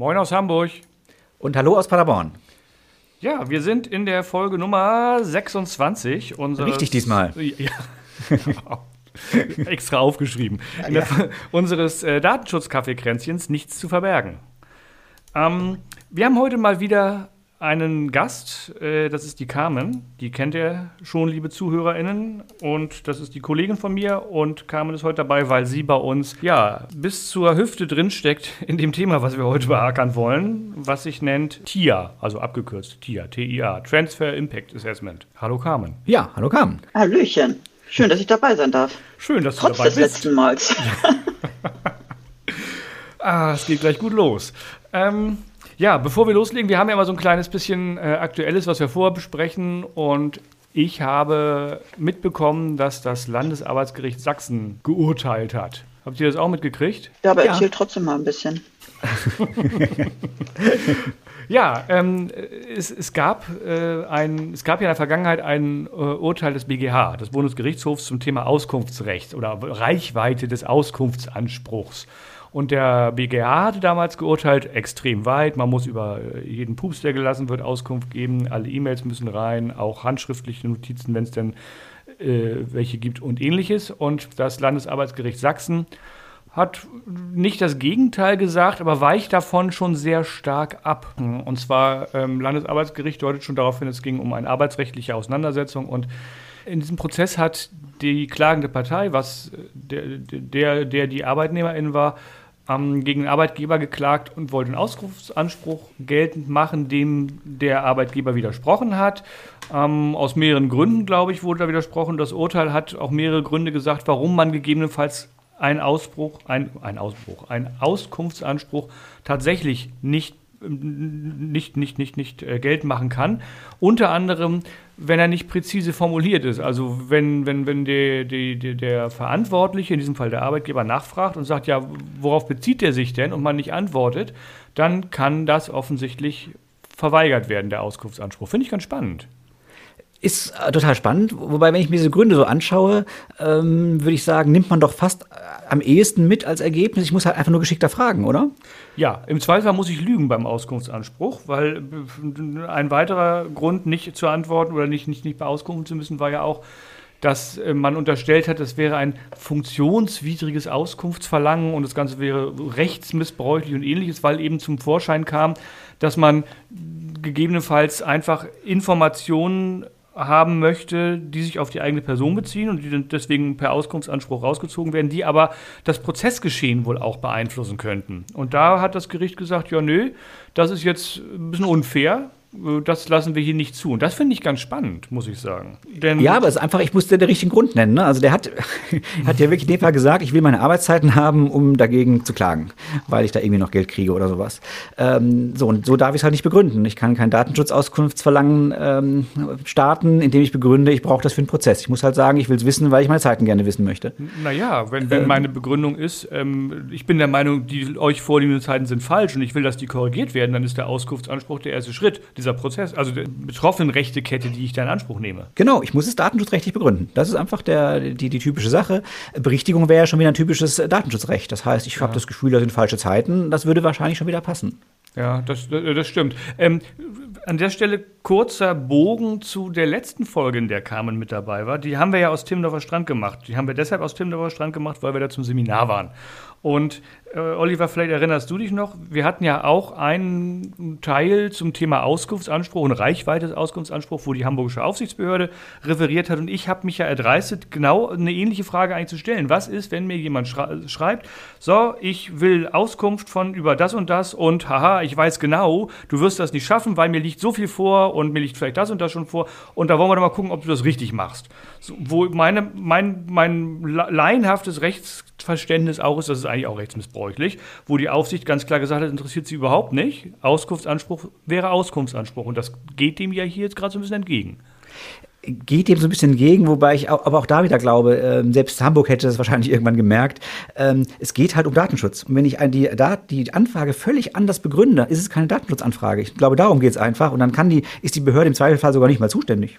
Moin aus Hamburg. Und hallo aus Paderborn. Ja, wir sind in der Folge Nummer 26 unseres. Richtig diesmal. Ja. Extra aufgeschrieben. In der, unseres äh, Datenschutz-Kaffeekränzchens nichts zu verbergen. Ähm, wir haben heute mal wieder einen Gast, äh, das ist die Carmen. Die kennt ihr schon, liebe ZuhörerInnen. Und das ist die Kollegin von mir. Und Carmen ist heute dabei, weil sie bei uns ja bis zur Hüfte drinsteckt in dem Thema, was wir heute beackern wollen, was sich nennt TIA, also abgekürzt TIA, T-I-A, Transfer Impact Assessment. Hallo Carmen. Ja, hallo Carmen. Hallöchen. Schön, dass ich dabei sein darf. Schön, dass Trotz du dabei des bist. letzten Mals. Ah, es geht gleich gut los. Ähm, ja, bevor wir loslegen, wir haben ja immer so ein kleines bisschen äh, Aktuelles, was wir vorher besprechen. Und ich habe mitbekommen, dass das Landesarbeitsgericht Sachsen geurteilt hat. Habt ihr das auch mitgekriegt? Ja, aber Ja. erzähl trotzdem mal ein bisschen. Ja, ähm, es, es, gab, äh, ein, es gab ja in der Vergangenheit ein äh, Urteil des BGH, des Bundesgerichtshofs zum Thema Auskunftsrecht oder Reichweite des Auskunftsanspruchs. Und der BGH hatte damals geurteilt, extrem weit, man muss über äh, jeden Pups, der gelassen wird, Auskunft geben, alle E-Mails müssen rein, auch handschriftliche Notizen, wenn es denn äh, welche gibt und ähnliches. Und das Landesarbeitsgericht Sachsen hat nicht das Gegenteil gesagt, aber weicht davon schon sehr stark ab. Und zwar ähm, Landesarbeitsgericht deutet schon darauf hin, es ging um eine arbeitsrechtliche Auseinandersetzung und in diesem Prozess hat die klagende Partei, was der, der, der die Arbeitnehmerin war, ähm, gegen den Arbeitgeber geklagt und wollte einen Auskunftsanspruch geltend machen, dem der Arbeitgeber widersprochen hat. Ähm, aus mehreren Gründen, glaube ich, wurde da widersprochen. Das Urteil hat auch mehrere Gründe gesagt, warum man gegebenenfalls einen Ausbruch, ein, ein Ausbruch, einen Auskunftsanspruch tatsächlich nicht, nicht, nicht, nicht, nicht äh, geltend machen kann. Unter anderem, wenn er nicht präzise formuliert ist. Also wenn, wenn, wenn der, der, der- der Verantwortliche, in diesem Fall der Arbeitgeber, nachfragt und sagt, ja, worauf bezieht er sich denn und man nicht antwortet, dann kann das offensichtlich verweigert werden, der Auskunftsanspruch. Finde ich ganz spannend. Ist äh, total spannend. Wobei, wenn ich mir diese Gründe so anschaue, ähm, würde ich sagen, nimmt man doch fast äh, am ehesten mit als Ergebnis. Ich muss halt einfach nur geschickter fragen, oder? Ja, im Zweifelsfall muss ich lügen beim Auskunftsanspruch, weil äh, ein weiterer Grund, nicht zu antworten oder nicht, nicht, nicht beauskunften zu müssen, war ja auch, dass man unterstellt hat, das wäre ein funktionswidriges Auskunftsverlangen und das Ganze wäre rechtsmissbräuchlich und ähnliches, weil eben zum Vorschein kam, dass man gegebenenfalls einfach Informationen haben möchte, die sich auf die eigene Person beziehen und die deswegen per Auskunftsanspruch rausgezogen werden, die aber das Prozessgeschehen wohl auch beeinflussen könnten. Und da hat das Gericht gesagt, ja nö, das ist jetzt ein bisschen unfair, das lassen wir hier nicht zu. Und das finde ich ganz spannend, muss ich sagen. Denn Ja, aber es ist einfach, ich musste den richtigen Grund nennen. Ne? Also der hat, hat ja wirklich Fall gesagt, ich will meine Arbeitszeiten haben, um dagegen zu klagen, weil ich da irgendwie noch Geld kriege oder sowas. Ähm, so, und so darf ich es halt nicht begründen. Ich kann kein Datenschutzauskunftsverlangen ähm, starten, indem ich begründe, ich brauche das für einen Prozess. Ich muss halt sagen, ich will es wissen, weil ich meine Zeiten gerne wissen möchte. Naja, wenn, wenn meine Begründung ist, ähm, ich bin der Meinung, die euch vorliegenden Zeiten sind falsch und ich will, dass die korrigiert werden, dann ist der Auskunftsanspruch der erste Schritt dieser Prozess, also der betroffenen Rechtekette, die ich da in Anspruch nehme. Genau, ich muss es datenschutzrechtlich begründen. Das ist einfach der, die, die typische Sache. Berichtigung wäre ja schon wieder ein typisches Datenschutzrecht. Das heißt, ich habe das Gefühl, das sind falsche Zeiten. Das würde wahrscheinlich schon wieder passen. Ja, das, das stimmt. Ähm, an der Stelle kurzer Bogen zu der letzten Folge, in der Carmen mit dabei war. Die haben wir ja aus Timmendorfer Strand gemacht. Die haben wir deshalb aus Timmendorfer Strand gemacht, weil wir da zum Seminar waren. Und Oliver, vielleicht erinnerst du dich noch, wir hatten ja auch einen Teil zum Thema Auskunftsanspruch und Reichweite des Auskunftsanspruchs, wo die Hamburgische Aufsichtsbehörde referiert hat. Und ich habe mich ja erdreistet, genau eine ähnliche Frage eigentlich zu stellen. Was ist, wenn mir jemand schreibt, so, ich will Auskunft von über das und das und haha, ich weiß genau, du wirst das nicht schaffen, weil mir liegt so viel vor und mir liegt vielleicht das und das schon vor. Und da wollen wir doch mal gucken, ob du das richtig machst. So, wo meine, mein, mein laienhaftes Rechtsverständnis auch ist, das ist eigentlich auch rechtsmissbräuchlich, wo die Aufsicht ganz klar gesagt hat, interessiert sie überhaupt nicht. Auskunftsanspruch wäre Auskunftsanspruch. Und das geht dem ja hier jetzt gerade so ein bisschen entgegen. geht dem so ein bisschen entgegen, wobei ich auch, aber auch da wieder glaube, ähm, selbst Hamburg hätte das wahrscheinlich irgendwann gemerkt. Ähm, es geht halt um Datenschutz. Und wenn ich die, die Anfrage völlig anders begründe, ist es keine Datenschutzanfrage. Ich glaube, darum geht es einfach. Und dann kann die, ist die Behörde im Zweifelsfall sogar nicht mal zuständig.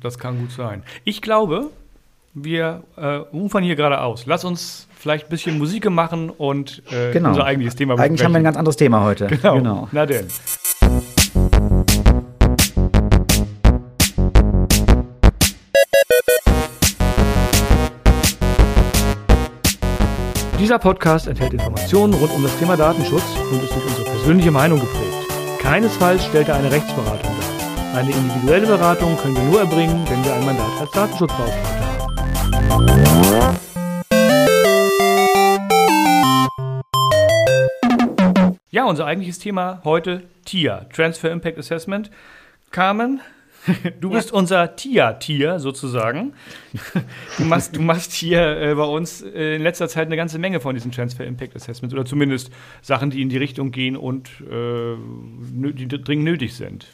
Das kann gut sein. Ich glaube, wir äh, ufern hier gerade aus. Lass uns vielleicht ein bisschen Musik machen und äh, Genau. unser eigentliches Thema Eigentlich haben wir ein ganz anderes Thema heute. Genau. Na denn. Dieser Podcast enthält Informationen rund um das Thema Datenschutz und ist durch unsere persönliche Meinung geprägt. Keinesfalls stellt er eine Rechtsberatung dar. Eine individuelle Beratung können wir nur erbringen, wenn wir ein Mandat als Datenschutzbeauftragter haben. Ja, unser eigentliches Thema heute TIA, Transfer Impact Assessment. Carmen, du bist unser TIA-Tier sozusagen. Du machst, du machst hier äh, bei uns äh, in letzter Zeit eine ganze Menge von diesen Transfer Impact Assessments oder zumindest Sachen, die in die Richtung gehen und äh, die dringend nötig sind.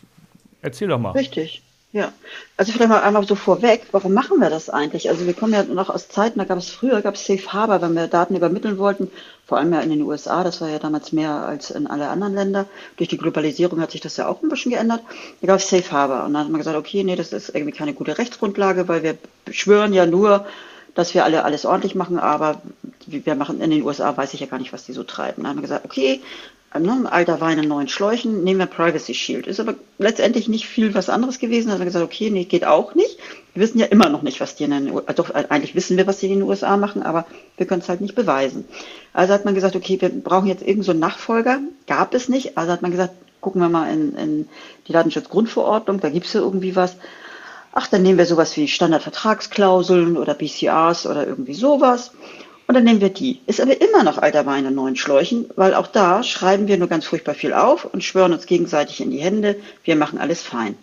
Erzähl doch mal. Richtig. Ja. Also vielleicht mal einmal so vorweg, warum machen wir das eigentlich? Also wir kommen ja noch aus Zeiten, da gab es früher, gab es Safe Harbor, wenn wir Daten übermitteln wollten, vor allem ja in den USA, das war ja damals mehr als in alle anderen Länder. Durch die Globalisierung hat sich das ja auch ein bisschen geändert. Da gab es Safe Harbor und dann hat man gesagt, okay, nee, das ist irgendwie keine gute Rechtsgrundlage, weil wir schwören ja nur, dass wir alle alles ordentlich machen, aber wir machen in den USA, weiß ich ja gar nicht, was die so treiben. Dann haben wir gesagt, okay, ne, alter Wein in neuen Schläuchen, nehmen wir Privacy Shield. Ist aber letztendlich nicht viel was anderes gewesen. Da haben gesagt, okay, nee, geht auch nicht. Wir wissen ja immer noch nicht, was die in den USA, doch eigentlich wissen wir, was die in den USA machen, aber wir können es halt nicht beweisen. Also hat man gesagt, okay, wir brauchen jetzt irgend so Nachfolger. Gab es nicht. Also hat man gesagt, gucken wir mal in, in die Datenschutzgrundverordnung, da gibt es ja irgendwie was. Ach, dann nehmen wir sowas wie Standardvertragsklauseln oder BCRs oder irgendwie sowas. Und dann nehmen wir die. Ist aber immer noch alter Wein in neuen Schläuchen, weil auch da schreiben wir nur ganz furchtbar viel auf und schwören uns gegenseitig in die Hände, wir machen alles fein.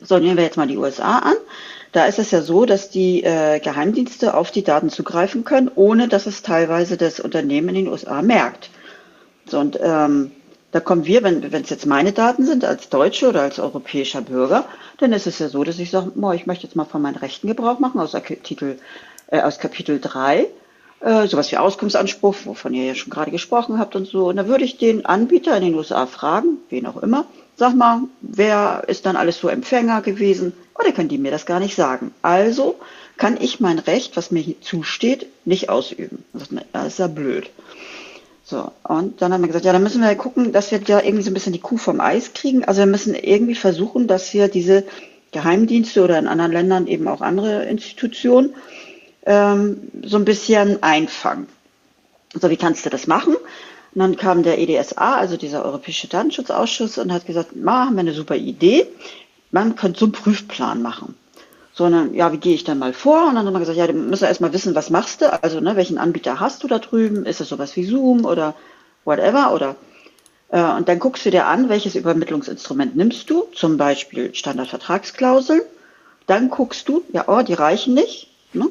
So, nehmen wir jetzt mal die USA an. Da ist es ja so, dass die äh, Geheimdienste auf die Daten zugreifen können, ohne dass es teilweise das Unternehmen in den USA merkt. So, und ähm, da kommen wir, wenn es jetzt meine Daten sind, als Deutsche oder als europäischer Bürger, dann ist es ja so, dass ich sage, ich möchte jetzt mal von meinen Rechten Gebrauch machen aus, Artikel, äh, aus Kapitel 3, äh, sowas wie Auskunftsanspruch, wovon ihr ja schon gerade gesprochen habt und so. Und da würde ich den Anbieter in den USA fragen, wen auch immer, sag mal, wer ist dann alles so Empfänger gewesen? Oder können die mir das gar nicht sagen? Also kann ich mein Recht, was mir hier zusteht, nicht ausüben. Das ist, ja blöd. So, und dann haben wir gesagt, ja, dann müssen wir gucken, dass wir da irgendwie so ein bisschen die Kuh vom Eis kriegen. Also wir müssen irgendwie versuchen, dass wir diese Geheimdienste oder in anderen Ländern eben auch andere Institutionen ähm, so ein bisschen einfangen. So, wie kannst du das machen? Und dann kam der EDSA, also dieser Europäische Datenschutzausschuss, und hat gesagt, ma, haben wir eine super Idee. Man könnte so einen Prüfplan machen. Sondern, ja, wie gehe ich dann mal vor? Und dann haben wir gesagt, ja, du musst ja erstmal wissen, was machst du? Also, ne, welchen Anbieter hast du da drüben? Ist es sowas wie Zoom oder whatever? Oder äh, und dann guckst du dir an, welches Übermittlungsinstrument nimmst du, zum Beispiel Standardvertragsklauseln. Dann guckst du, ja, oh, die reichen nicht. Ne?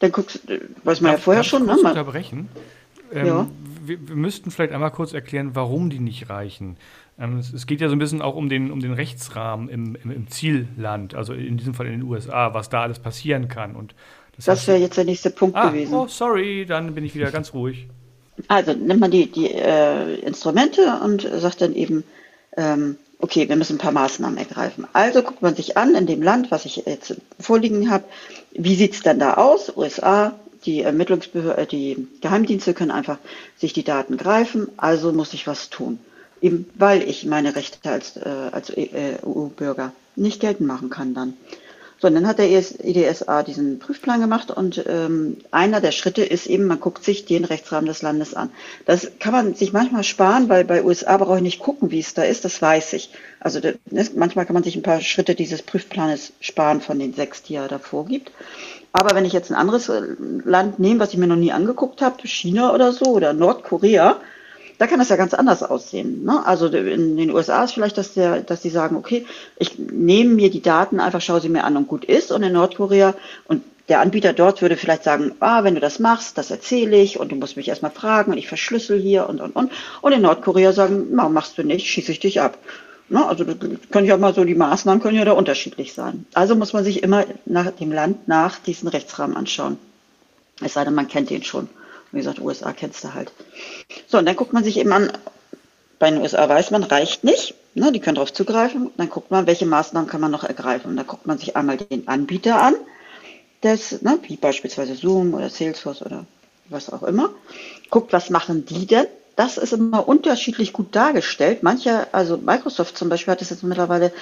Dann guckst du, weiß man ja Darf- vorher darf ich schon, ne? Man, unterbrechen? Ähm, Ja. wir, wir müssten vielleicht einmal kurz erklären, warum die nicht reichen. Ähm, es, es geht ja so ein bisschen auch um den, um den Rechtsrahmen im, im, im Zielland, also in diesem Fall in den USA, was da alles passieren kann. Und das das heißt- wäre jetzt der nächste Punkt ah, gewesen. Oh, sorry, dann bin ich wieder ganz ruhig. Also nimmt man die, die äh, Instrumente und sagt dann eben, ähm, okay, wir müssen ein paar Maßnahmen ergreifen. Also guckt man sich an in dem Land, was ich jetzt vorliegen habe, wie sieht's dann da aus? USA, die Ermittlungsbehörden, die Geheimdienste können einfach sich die Daten greifen, also muss ich was tun. Eben weil ich meine Rechte als, äh, als äh, EU-Bürger nicht geltend machen kann dann. So, und dann hat der ES EDSA diesen Prüfplan gemacht und ähm, einer der Schritte ist eben, man guckt sich den Rechtsrahmen des Landes an. Das kann man sich manchmal sparen, weil bei USA brauche ich nicht gucken, wie es da ist, das weiß ich. Also da- ne, manchmal kann man sich ein paar Schritte dieses Prüfplanes sparen von den sechs, die er da vorgibt. Aber wenn ich jetzt ein anderes äh, Land nehme, was ich mir noch nie angeguckt habe, China oder so oder Nordkorea, da kann das ja ganz anders aussehen. Ne? Also in den USA ist vielleicht, dass, der, dass die sagen, okay, ich nehme mir die Daten, einfach schaue sie mir an und gut ist. Und in Nordkorea und der Anbieter dort würde vielleicht sagen, ah, wenn du das machst, das erzähle ich und du musst mich erstmal fragen und ich verschlüssel hier und und und. Und in Nordkorea sagen, na, machst du nicht, schieße ich dich ab. Ne? Also das können ja mal so, die Maßnahmen können ja da unterschiedlich sein. Also muss man sich immer nach dem Land nach diesen Rechtsrahmen anschauen. Es sei denn, man kennt den schon. Wie gesagt, USA kennst du halt. So, und dann guckt man sich eben an, bei den USA weiß man, reicht nicht. Ne, die können darauf zugreifen. Dann guckt man, welche Maßnahmen kann man noch ergreifen. Und dann guckt man sich einmal den Anbieter an. des, ne, wie beispielsweise Zoom oder Salesforce oder was auch immer, guckt, was machen die denn? Das ist immer unterschiedlich gut dargestellt. Manche, also Microsoft zum Beispiel hat es jetzt mittlerweile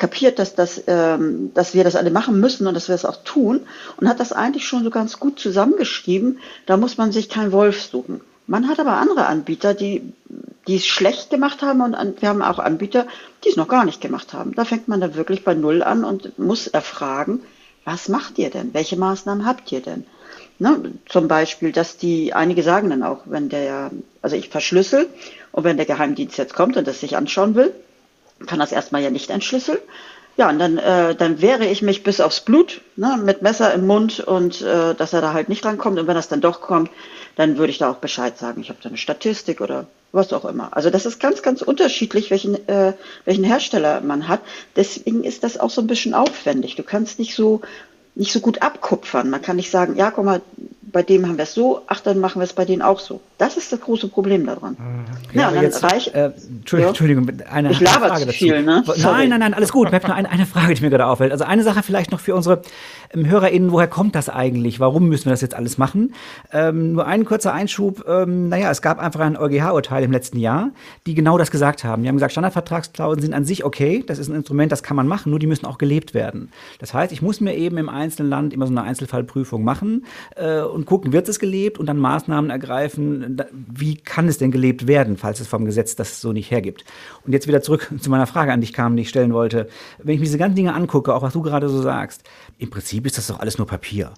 kapiert, dass, das, ähm, dass wir das alle machen müssen und dass wir das auch tun und hat das eigentlich schon so ganz gut zusammengeschrieben. Da muss man sich kein Wolf suchen. Man hat aber andere Anbieter, die, die es schlecht gemacht haben und wir haben auch Anbieter, die es noch gar nicht gemacht haben. Da fängt man dann wirklich bei Null an und muss erfragen, was macht ihr denn? Welche Maßnahmen habt ihr denn? Ne, zum Beispiel, dass die, einige sagen dann auch, wenn der, also ich verschlüssel und wenn der Geheimdienst jetzt kommt und das sich anschauen will, kann das erstmal ja nicht entschlüsseln. Ja, und dann, äh, dann wehre ich mich bis aufs Blut, ne, mit Messer im Mund und äh, dass er da halt nicht rankommt. Und wenn das dann doch kommt, dann würde ich da auch Bescheid sagen. Ich habe da eine Statistik oder was auch immer. Also das ist ganz, ganz unterschiedlich, welchen, äh, welchen Hersteller man hat. Deswegen ist das auch so ein bisschen aufwendig. Du kannst nicht so nicht so gut abkupfern. Man kann nicht sagen, ja, guck mal, bei dem haben wir es so, ach, dann machen wir es bei denen auch so. Das ist das große Problem daran. Mhm. Ja, dann jetzt, reich, äh, Entschuldigung, ja. Entschuldigung, eine, ich laber Frage zu viel, ne? Nein, nein, nein, alles gut. Ich habe nur eine, eine Frage, die mir gerade auffällt. Also eine Sache vielleicht noch für unsere ähm, HörerInnen, woher kommt das eigentlich? Warum müssen wir das jetzt alles machen? Ähm, nur ein kurzer Einschub. Ähm, naja, es gab einfach ein EuGH-Urteil im letzten Jahr, die genau das gesagt haben. Die haben gesagt, Standardvertragsklauseln sind an sich okay, das ist ein Instrument, das kann man machen, nur die müssen auch gelebt werden. Das heißt, ich muss mir eben im einzelnen Land immer so eine Einzelfallprüfung machen äh, und gucken, wird es gelebt und dann Maßnahmen ergreifen, wie kann es denn gelebt werden, falls es vom Gesetz das so nicht hergibt. Und jetzt wieder zurück zu meiner Frage an dich kam, die ich stellen wollte. Wenn ich mir diese ganzen Dinge angucke, auch was du gerade so sagst, im Prinzip ist das doch alles nur Papier.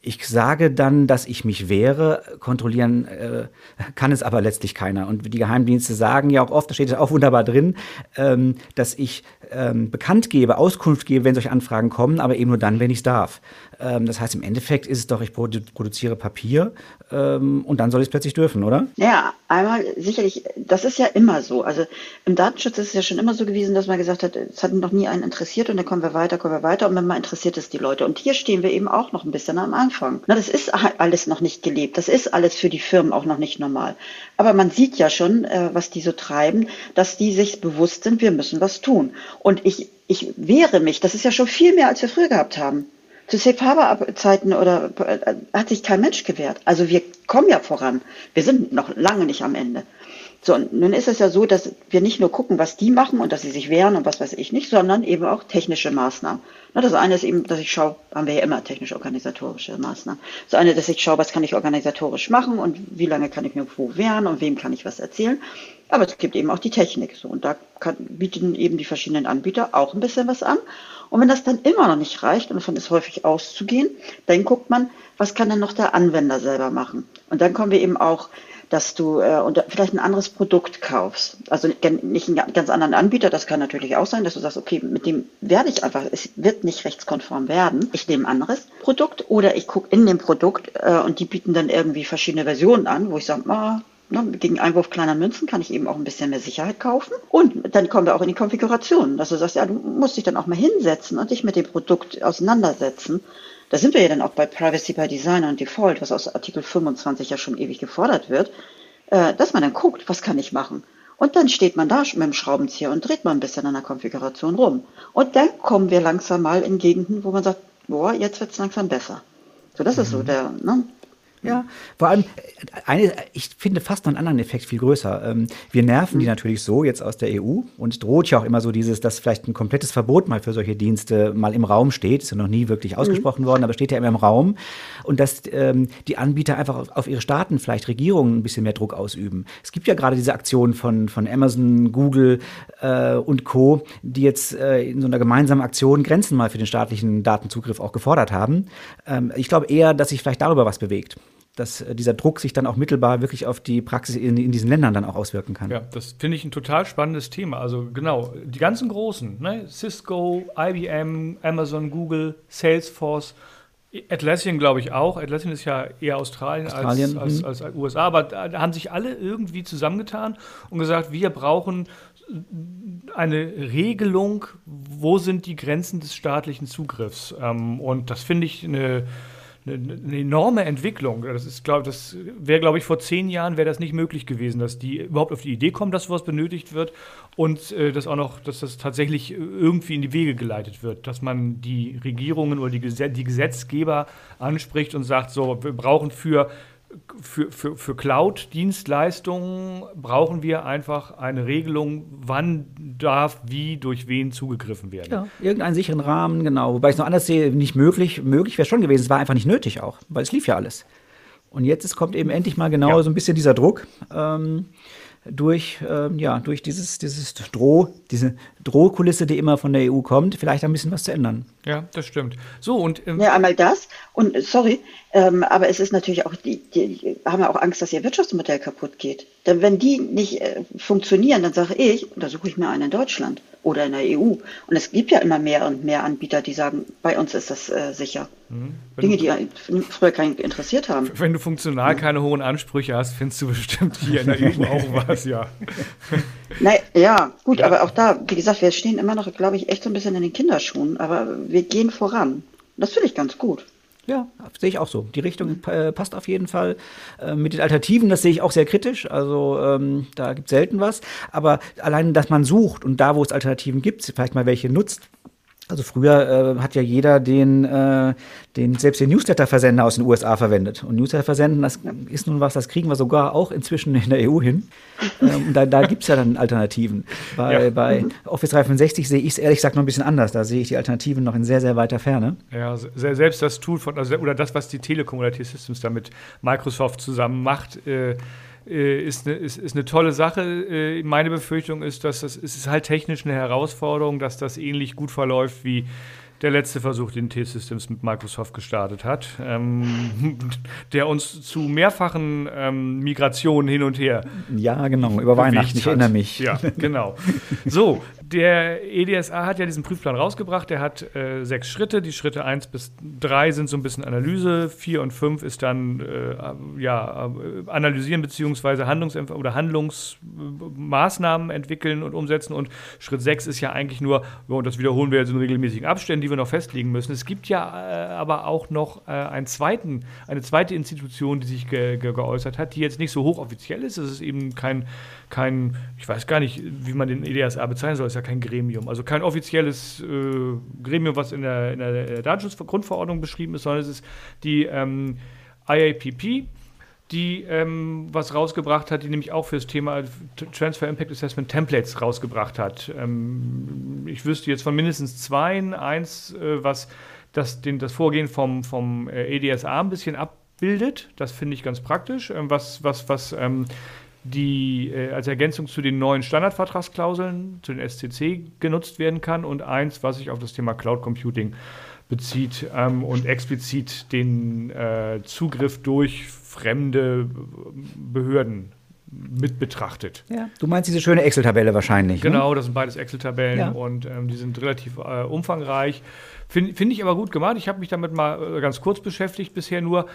Ich sage dann, dass ich mich wehre, kontrollieren äh, kann es aber letztlich keiner. Und die Geheimdienste sagen ja auch oft, da steht es auch wunderbar drin, ähm, dass ich ähm, bekannt gebe, Auskunft gebe, wenn solche Anfragen kommen, aber eben nur dann, wenn ich es darf. Ähm, das heißt, im Endeffekt ist es doch, ich produ produziere Papier ähm, und dann soll ich es plötzlich dürfen, oder? Ja, einmal sicherlich, das ist ja immer so. Also im Datenschutz ist es ja schon immer so gewesen, dass man gesagt hat, es hat noch nie einen interessiert und dann kommen wir weiter, kommen wir weiter und wenn mal interessiert es die Leute. Und hier stehen wir eben auch noch ein bisschen am Anfang. Na, das ist alles noch nicht gelebt, das ist alles für die Firmen auch noch nicht normal. Aber man sieht ja schon, äh, was die so treiben, dass die sich bewusst sind, wir müssen was tun. Und ich, ich wehre mich, das ist ja schon viel mehr, als wir früher gehabt haben. Zu Safe Harbor Zeiten oder äh, hat sich kein Mensch gewehrt. Also wir kommen ja voran. Wir sind noch lange nicht am Ende. So, und nun ist es ja so, dass wir nicht nur gucken, was die machen und dass sie sich wehren und was weiß ich nicht, sondern eben auch technische Maßnahmen. Na, das eine ist eben, dass ich schaue, haben wir ja immer technisch-organisatorische Maßnahmen. Das eine, dass ich schaue, was kann ich organisatorisch machen und wie lange kann ich mir wo wehren und wem kann ich was erzählen. Aber es gibt eben auch die Technik. So, und da kann, bieten eben die verschiedenen Anbieter auch ein bisschen was an. Und wenn das dann immer noch nicht reicht, und davon ist häufig auszugehen, dann guckt man, was kann denn noch der Anwender selber machen? Und dann kommen wir eben auch, dass du äh, und vielleicht ein anderes Produkt kaufst. Also nicht einen ganz anderen Anbieter, das kann natürlich auch sein, dass du sagst, okay, mit dem werde ich einfach, es wird nicht rechtskonform werden. Ich nehme ein anderes Produkt oder ich gucke in dem Produkt äh, und die bieten dann irgendwie verschiedene Versionen an, wo ich sage, ah, Ne, gegen Einwurf kleiner Münzen kann ich eben auch ein bisschen mehr Sicherheit kaufen. Und dann kommen wir auch in die Konfiguration, dass du sagst, ja, du musst dich dann auch mal hinsetzen und dich mit dem Produkt auseinandersetzen. Da sind wir ja dann auch bei Privacy by Design und Default, was aus Artikel 25 ja schon ewig gefordert wird, äh, dass man dann guckt, was kann ich machen. Und dann steht man da mit dem Schraubenzieher und dreht mal ein bisschen an der Konfiguration rum. Und dann kommen wir langsam mal in Gegenden, wo man sagt, boah, jetzt wird's langsam besser. So, das mhm. ist so mhm. der, ne, ja, vor allem, eine, ich finde fast noch einen anderen Effekt viel größer. Ähm, wir nerven die mhm. natürlich so jetzt aus der EU und es droht ja auch immer so dieses, dass vielleicht ein komplettes Verbot mal für solche Dienste mal im Raum steht. Ist ja noch nie wirklich mhm. ausgesprochen mhm. worden, aber steht ja immer im Raum. Und dass ähm, die Anbieter einfach auf, ihre Staaten, vielleicht Regierungen, ein bisschen mehr Druck ausüben. Es gibt ja gerade diese Aktion von, von Amazon, Google äh, und Co., die jetzt äh, in so einer gemeinsamen Aktion Grenzen mal für den staatlichen Datenzugriff auch gefordert haben. Ähm, ich glaube eher, dass sich vielleicht darüber was bewegt dass äh, dieser Druck sich dann auch mittelbar wirklich auf die Praxis in, in diesen Ländern dann auch auswirken kann. Ja, das finde ich ein total spannendes Thema. Also genau, die ganzen Großen, ne? Cisco, IBM, Amazon, Google, Salesforce, Atlassian glaube ich auch. Atlassian ist ja eher Australien, Australien als, als, mhm. als, USA, aber da haben sich alle irgendwie zusammengetan und gesagt, wir brauchen eine Regelung, wo sind die Grenzen des staatlichen Zugriffs. Ähm, und das finde ich eine eine, eine enorme Entwicklung. Das ist, glaube das wäre, glaube ich, vor zehn Jahren wäre das nicht möglich gewesen, dass die überhaupt auf die Idee kommen, dass sowas benötigt wird und äh, dass auch noch, dass das tatsächlich irgendwie in die Wege geleitet wird, dass man die Regierungen oder die, die Gesetzgeber anspricht und sagt, so, wir brauchen für für, für, für Cloud-Dienstleistungen brauchen wir einfach eine Regelung, wann darf wie durch wen zugegriffen werden. Ja, irgendeinen sicheren Rahmen, genau. Wobei ich es noch anders sehe, nicht möglich. Möglich wäre schon gewesen, es war einfach nicht nötig auch, weil es lief ja alles. Und jetzt ist, kommt eben endlich mal genau ja. so ein bisschen dieser Druck. Ähm, durch, ähm, ja, durch dieses, dieses Droh, diese Drohkulisse, die immer von der EU kommt, vielleicht ein bisschen was zu ändern. Ja, das stimmt. So und ähm ja, einmal das und sorry, ähm, aber es ist natürlich auch, die, die haben ja auch Angst, dass ihr Wirtschaftsmodell kaputt geht. Denn wenn die nicht äh, funktionieren, dann sage ich, da suche ich mir einen in Deutschland oder in der EU. Und es gibt ja immer mehr und mehr Anbieter, die sagen, bei uns ist das äh, sicher. Mhm. Dinge, die früher keinen interessiert haben. Wenn du funktional mhm. keine hohen Ansprüche hast, findest du bestimmt hier in der EU auch was, ja. Na, ja, gut, ja. aber auch da, wie gesagt, wir stehen immer noch, glaube ich, echt so ein bisschen in den Kinderschuhen, aber wir gehen voran. Das finde ich ganz gut. Ja, sehe ich auch so. Die Richtung äh, passt auf jeden Fall. Äh, mit den Alternativen, das sehe ich auch sehr kritisch. Also ähm, da gibt es selten was. Aber allein, dass man sucht und da, wo es Alternativen gibt, vielleicht mal welche nutzt, also früher äh, hat ja jeder den, äh, den selbst den Newsletter-Versender aus den USA verwendet. Und Newsletter-Versenden, das ist nun was, das kriegen wir sogar auch inzwischen in der EU hin. Ähm, da da gibt es ja dann Alternativen. Bei, ja. bei Office 365 sehe ich es ehrlich gesagt noch ein bisschen anders. Da sehe ich die Alternativen noch in sehr, sehr weiter Ferne. Ja, selbst das Tool von, also, oder das, was die Telekom oder T-Systems da mit Microsoft zusammen macht, äh, ist, eine, ist, ist eine tolle Sache. Äh, meine Befürchtung ist, dass das es ist halt technisch eine Herausforderung, dass das ähnlich gut verläuft wie der letzte Versuch, den T-Systems mit Microsoft gestartet hat, ähm, der uns zu mehrfachen ähm, Migrationen hin und her. Ja, genau, über Weihnachten, ich erinnere mich. Ja, genau. So, der EDSA hat ja diesen Prüfplan rausgebracht. Der hat äh, sechs Schritte. Die Schritte 1 bis 3 sind so ein bisschen Analyse. 4 und 5 ist dann äh, ja, äh, analysieren bzw. Handlungs oder Handlungsmaßnahmen entwickeln und umsetzen. Und Schritt 6 ist ja eigentlich nur, und das wiederholen wir jetzt in regelmäßigen Abständen, die wir noch festlegen müssen. Es gibt ja äh, aber auch noch äh, einen zweiten, eine zweite Institution, die sich ge ge geäußert hat, die jetzt nicht so hochoffiziell ist. Es ist eben kein kein, ich weiß gar nicht, wie man den EDSA bezeichnen soll, ja kein Gremium. Also kein offizielles äh, Gremium, was in der, in der Datenschutzgrundverordnung beschrieben ist, sondern es ist die ähm, IAPP, die ähm, was rausgebracht hat, die nämlich auch für das Thema Transfer Impact Assessment Templates rausgebracht hat. Ähm, ich wüsste jetzt von mindestens zwei, eins, äh, was das, den, das Vorgehen vom, vom äh, EDSA ein bisschen abbildet. Das finde ich ganz praktisch. Ähm, was was, was ähm, die äh, als Ergänzung zu den neuen Standardvertragsklauseln, zu den SCC genutzt werden kann und eins, was sich auf das Thema Cloud Computing bezieht ähm, und explizit den äh, Zugriff durch fremde Behörden mit betrachtet. Ja. Du meinst diese schöne Excel-Tabelle wahrscheinlich. Ne? Genau, ne? das sind beides Excel-Tabellen ja. und ähm, die sind relativ äh, umfangreich. Finde find ich aber gut gemacht. Ich habe mich damit mal äh, ganz kurz beschäftigt bisher nur.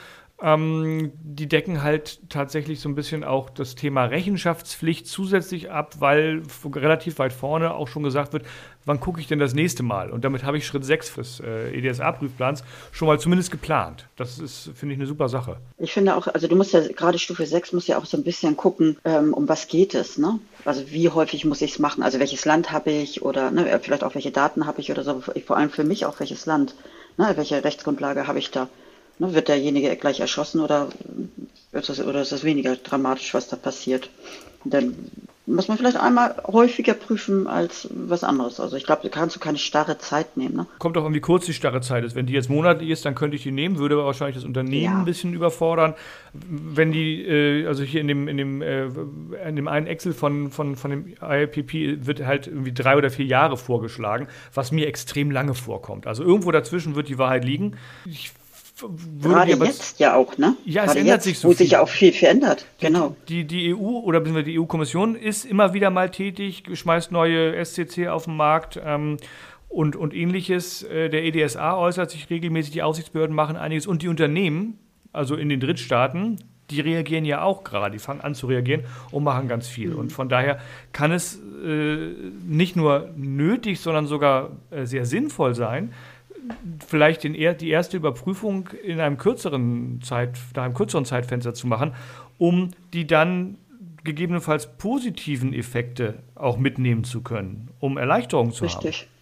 Ähm, die decken halt tatsächlich so ein bisschen auch das Thema Rechenschaftspflicht zusätzlich ab, weil relativ weit vorne auch schon gesagt wird, wann gucke ich denn das nächste Mal? Und damit habe ich Schritt 6 des äh, EDSA-Prüfplans schon mal zumindest geplant. Das ist, finde ich, eine super Sache. Ich finde auch, also du musst ja gerade Stufe 6 muss ja auch so ein bisschen gucken, ähm, um was geht es, ne? Also wie häufig muss ich es machen? Also welches Land habe ich oder ne, vielleicht auch welche Daten habe ich oder so, vor allem für mich auch welches Land, ne, welche Rechtsgrundlage habe ich da? Ne, wird derjenige gleich erschossen oder, wird das, oder ist es weniger dramatisch, was da passiert? Dann muss man vielleicht einmal häufiger prüfen als was anderes. Also ich glaube, da kannst du keine starre Zeit nehmen. Ne? Kommt auch an, wie kurz die starre Zeit ist. Wenn die jetzt monatlich ist, dann könnte ich die nehmen, würde aber wahrscheinlich das Unternehmen ja. ein bisschen überfordern. Wenn die, äh, also hier in dem, in dem, äh, in dem einen Excel von, von, von dem IPP wird halt irgendwie drei oder vier Jahre vorgeschlagen, was mir extrem lange vorkommt. Also irgendwo dazwischen wird die Wahrheit liegen. Ich Gerade jetzt ja auch, ne? Ja, es Gerade ändert jetzt, sich so. Wo viel. sich ja auch viel verändert, genau. Die, die EU oder die EU-Kommission ist immer wieder mal tätig, schmeißt neue SCC auf den Markt. Ähm, und, und ähnliches. Äh, der EDSA äußert sich regelmäßig, die Aufsichtsbehörden machen einiges und die Unternehmen, also in den Drittstaaten, die reagieren ja auch gerade, die fangen an zu reagieren und machen ganz viel. Mhm. Und von daher kann es äh, nicht nur nötig, sondern sogar äh, sehr sinnvoll sein, vielleicht den, die erste Überprüfung in einem kürzeren Zeit, nach einem kürzeren Zeitfenster zu machen, um die dann gegebenenfalls positiven Effekte auch mitnehmen zu können, um Erleichterung zu Richtig. haben. Ja,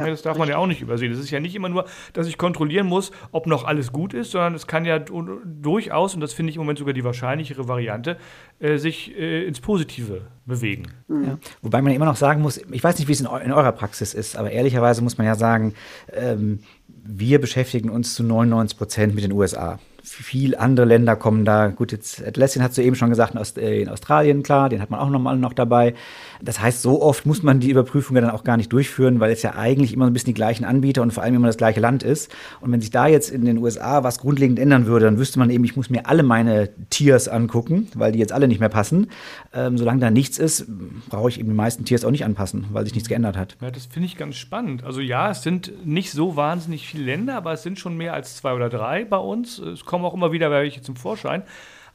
Ja, das darf man ja auch nicht übersehen. Es ist ja nicht immer nur, dass ich kontrollieren muss, ob noch alles gut ist, sondern es kann ja du- durchaus, und das finde ich im Moment sogar die wahrscheinlichere Variante, äh, sich äh, ins Positive bewegen. Ja. Wobei man ja immer noch sagen muss, ich weiß nicht, wie es in, eu in eurer Praxis ist, aber ehrlicherweise muss man ja sagen, ähm, wir beschäftigen uns zu 99 Prozent mit den USA. Viel andere Länder kommen da, gut, jetzt Atlassian hast du eben schon gesagt, äh, in Australien, klar, den hat man auch nochmal noch dabei. Das heißt, so oft muss man die Überprüfung ja dann auch gar nicht durchführen, weil es ja eigentlich immer ein bisschen die gleichen Anbieter und vor allem immer das gleiche Land ist. Und wenn sich da jetzt in den USA was grundlegend ändern würde, dann wüsste man eben, ich muss mir alle meine Tiers angucken, weil die jetzt alle nicht mehr passen. Ähm, solange da nichts ist, brauche ich eben die meisten Tiers auch nicht anpassen, weil sich nichts geändert hat. Ja, das finde ich ganz spannend. Also ja, es sind nicht so wahnsinnig viele Länder, aber es sind schon mehr als zwei oder drei bei uns. Es kommen auch immer wieder welche zum Vorschein.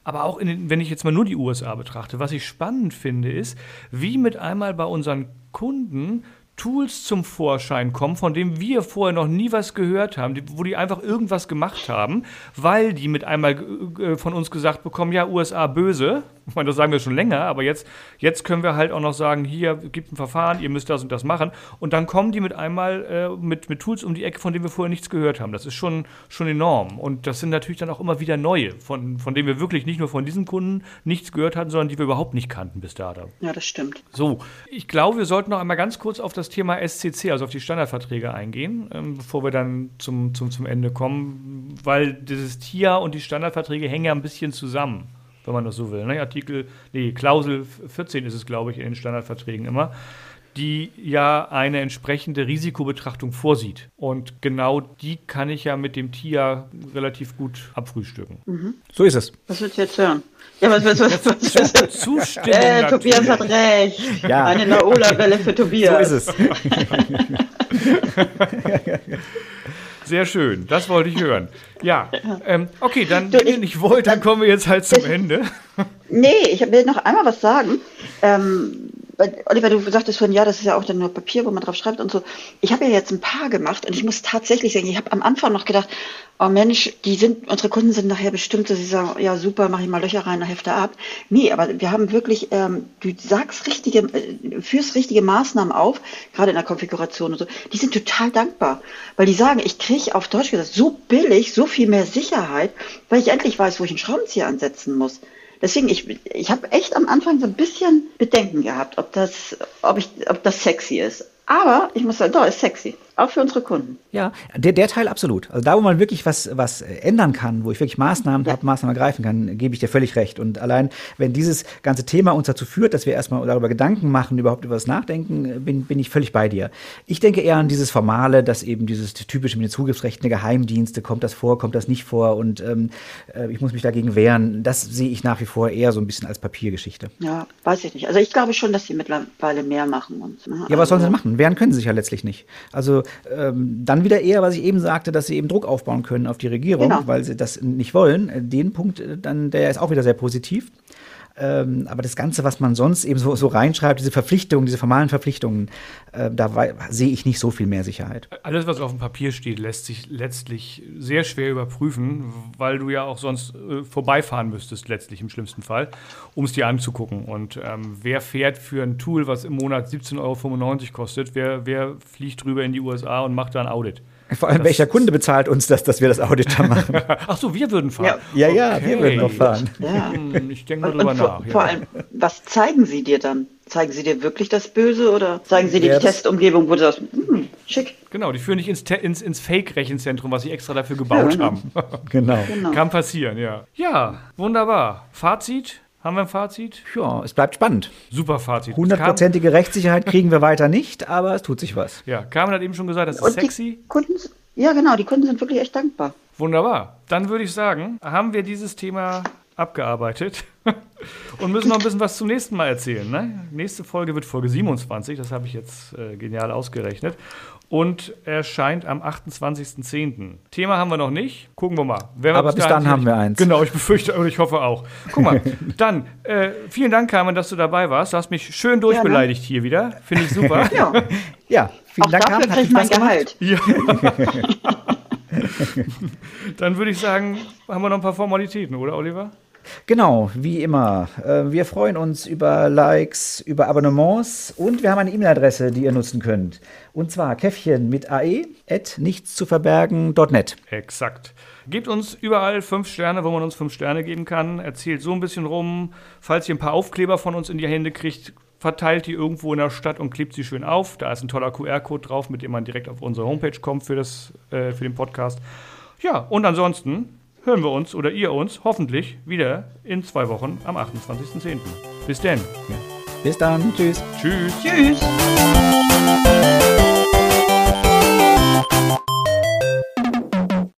Aber auch den, wenn ich jetzt mal nur die USA betrachte, was ich spannend finde, ist, wie mit einmal bei unseren Kunden Tools zum Vorschein kommen, von denen wir vorher noch nie was gehört haben, wo die einfach irgendwas gemacht haben, weil die mit einmal äh, von uns gesagt bekommen, ja, USA böse. Ich meine, das sagen wir schon länger, aber jetzt, jetzt können wir halt auch noch sagen, hier gibt ein Verfahren, ihr müsst das und das machen. Und dann kommen die mit einmal äh, mit, mit Tools um die Ecke, von denen wir vorher nichts gehört haben. Das ist schon, schon enorm. Und das sind natürlich dann auch immer wieder neue, von, von denen wir wirklich nicht nur von diesen Kunden nichts gehört hatten, sondern die wir überhaupt nicht kannten bis dato. Ja, das stimmt. So, ich glaube, wir sollten noch einmal ganz kurz auf das Thema SCC, also auf die Standardverträge eingehen, ähm, bevor wir dann zum, zum, zum Ende kommen, weil dieses TIA und die Standardverträge hängen ja ein bisschen zusammen, wenn man das so will. Ne? Artikel, nee, Klausel 14 ist es, glaube ich, in den Standardverträgen immer, die ja eine entsprechende Risikobetrachtung vorsieht. Und genau die kann ich ja mit dem TIA relativ gut abfrühstücken. So ist es. Was willst du jetzt hören? Ja, was willst du? Was, was, was, Zustimmen äh, Tobias hat recht. Ja. Eine Laola-Welle für So Tobias. ist es. Sehr schön, das wollte ich hören. Ja, ähm, okay, dann, Du, wenn ihr ich- nicht wollt, dann kommen wir jetzt halt zum Ende. Nee, ich will noch einmal was sagen. Ähm, Oliver, du sagtest vorhin, ja, das ist ja auch dann nur Papier, wo man drauf schreibt und so. Ich habe ja jetzt ein paar gemacht und ich muss tatsächlich sagen, ich habe am Anfang noch gedacht, oh Mensch, die sind, unsere Kunden sind nachher bestimmt, dass sie sagen, ja super, mache ich mal Löcher rein, Hefte ab. Nee, aber wir haben wirklich, ähm, du sagst richtige, äh, führst richtige Maßnahmen auf, gerade in der Konfiguration und so. Die sind total dankbar, weil die sagen, ich kriege auf Deutsch gesagt so billig, so viel mehr Sicherheit, weil ich endlich weiß, wo ich einen Schraubenzieher ansetzen muss. Deswegen, ich, ich habe echt am Anfang so ein bisschen Bedenken gehabt, ob das, ob ich, ob das sexy ist. Aber ich muss sagen, doch, ist sexy. Auch für unsere Kunden. Ja, der, der Teil absolut. Also da, wo man wirklich was, was ändern kann, wo ich wirklich Maßnahmen Ja. habe, Maßnahmen ergreifen kann, gebe ich dir völlig recht. Und allein, wenn dieses ganze Thema uns dazu führt, dass wir erstmal darüber Gedanken machen, überhaupt über das Nachdenken, bin, bin ich völlig bei dir. Ich denke eher an dieses Formale, dass eben dieses typische mit den Zugriffsrechten der Geheimdienste, kommt das vor, kommt das nicht vor und ähm, äh, ich muss mich dagegen wehren. Das sehe ich nach wie vor eher so ein bisschen als Papiergeschichte. Ja, weiß ich nicht. Also ich glaube schon, dass sie mittlerweile mehr machen. Und, ne? Ja, was sollen sie also, machen? Wehren können sie sich ja letztlich nicht. Also ähm, dann wieder eher, was ich eben sagte, dass sie eben Druck aufbauen können auf die Regierung, Genau. weil sie das nicht wollen. Äh, Den Punkt, äh, dann, der ist auch wieder sehr positiv. Ähm, aber das Ganze, was man sonst eben so, so reinschreibt, diese Verpflichtungen, diese formalen Verpflichtungen, äh, da sehe ich nicht so viel mehr Sicherheit. Alles, was auf dem Papier steht, lässt sich letztlich sehr schwer überprüfen, weil du ja auch sonst äh, vorbeifahren müsstest, letztlich im schlimmsten Fall, um es dir anzugucken. Und ähm, wer fährt für ein Tool, was im Monat 17,95 Euro kostet, wer, wer fliegt drüber in die USA und macht da ein Audit? Vor allem, Das- welcher Kunde bezahlt uns das, dass wir das Audit da machen? Ach so, wir würden fahren. ja, ja, wir würden noch fahren. Ja. Hm, Ich denke mal drüber und vor, nach. vor ja. allem, was zeigen sie dir dann? Zeigen sie dir wirklich das Böse oder zeigen sie dir Ja, die Testumgebung, wo du sagst, hm, schick. Genau, die führen dich ins, ins, ins Fake-Rechenzentrum, was sie extra dafür gebaut Ja, haben. Genau. Genau. Kann passieren, ja. Ja, wunderbar. Fazit? Haben wir ein Fazit? Ja, es bleibt spannend. Super Fazit. Hundertprozentige Rechtssicherheit kriegen wir weiter nicht, aber es tut sich was. Ja, Carmen hat eben schon gesagt, das ist Und sexy. die Kunden, ja genau, die Kunden sind wirklich echt dankbar. Wunderbar. Dann würde ich sagen, haben wir dieses Thema abgearbeitet und müssen noch ein bisschen was zum nächsten Mal erzählen. Ne? Nächste Folge wird Folge 27, das habe ich jetzt äh, genial ausgerechnet. Und erscheint am 28.10. Thema haben wir noch nicht. Gucken wir mal. Wir Aber bis dann haben wir eins. Genau, ich befürchte und ich hoffe auch. Guck mal, dann, äh, vielen Dank, Carmen, dass du dabei warst. Du hast mich schön durchbeleidigt hier wieder. Finde ich super. Ja, Ja, Vielen Auch Dank, dafür Carmen. Hat mein. Gehalt. Dann würde ich sagen, haben wir noch ein paar Formalitäten, oder Oliver? Genau, wie immer. Äh, Wir freuen uns über Likes, über Abonnements und wir haben eine E-Mail-Adresse, die ihr nutzen könnt. Und zwar käffchen mit ae at nichtszuverbergen.net. Exakt. Gebt uns überall fünf Sterne, wo man uns fünf Sterne geben kann. Erzählt so ein bisschen rum. Falls ihr ein paar Aufkleber von uns in die Hände kriegt, verteilt die irgendwo in der Stadt und klebt sie schön auf. Da ist ein toller QR-Code drauf, mit dem man direkt auf unsere Homepage kommt für, das, äh, für den Podcast. Ja, und ansonsten hören wir uns oder ihr uns hoffentlich wieder in zwei Wochen am 28.10. Bis denn. Ja. Bis dann. Tschüss. Tschüss. Tschüss.